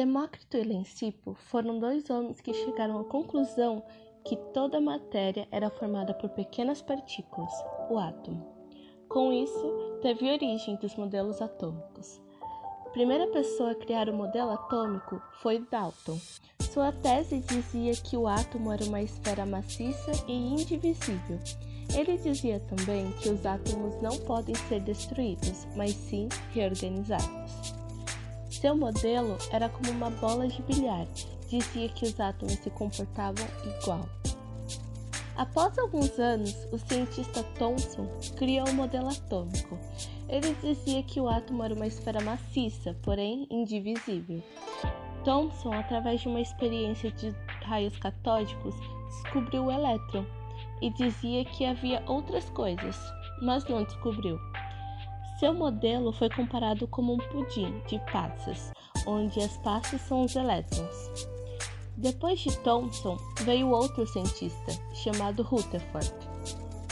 Demócrito e Lencipo foram dois homens que chegaram à conclusão que toda matéria era formada por pequenas partículas, o átomo. Com isso, teve origem dos modelos atômicos. A primeira pessoa a criar o modelo atômico foi Dalton. Sua tese dizia que o átomo era uma esfera maciça e indivisível. Ele dizia também que os átomos não podem ser destruídos, mas sim reorganizados. Seu modelo era como uma bola de bilhar, dizia que os átomos se comportavam igual. Após alguns anos, o cientista Thomson criou o modelo atômico. Ele dizia que o átomo era uma esfera maciça, porém indivisível. Thomson, através de uma experiência de raios catódicos, descobriu o elétron e dizia que havia outras coisas, mas não descobriu. Seu modelo foi comparado como um pudim de passas, onde as passas são os elétrons. Depois de Thomson, veio outro cientista, chamado Rutherford.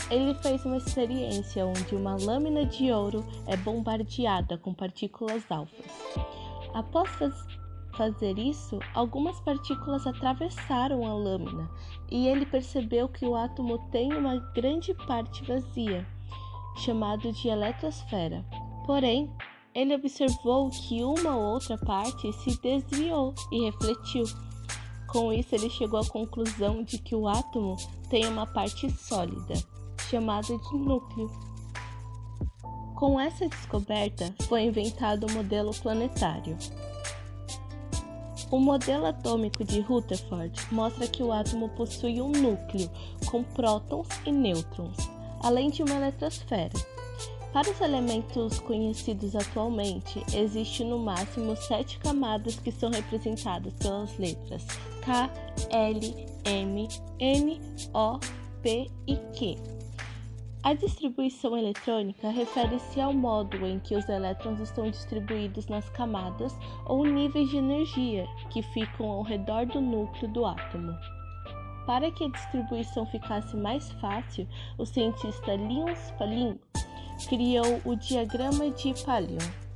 Ele fez uma experiência onde uma lâmina de ouro é bombardeada com partículas alfas. Após faz fazer isso, algumas partículas atravessaram a lâmina e ele percebeu que o átomo tem uma grande parte vazia chamado de eletrosfera. Porém, ele observou que uma ou outra parte se desviou e refletiu. Com isso, ele chegou à conclusão de que o átomo tem uma parte sólida, chamada de núcleo. Com essa descoberta, foi inventado o modelo planetário. O modelo atômico de Rutherford mostra que o átomo possui um núcleo com prótons e nêutrons além de uma eletrosfera. Para os elementos conhecidos atualmente, existe no máximo sete camadas que são representadas pelas letras K, L, M, N, O, P e Q. A distribuição eletrônica refere-se ao modo em que os elétrons estão distribuídos nas camadas ou níveis de energia que ficam ao redor do núcleo do átomo. Para que a distribuição ficasse mais fácil, o cientista Linus Pauling criou o diagrama de Pauling.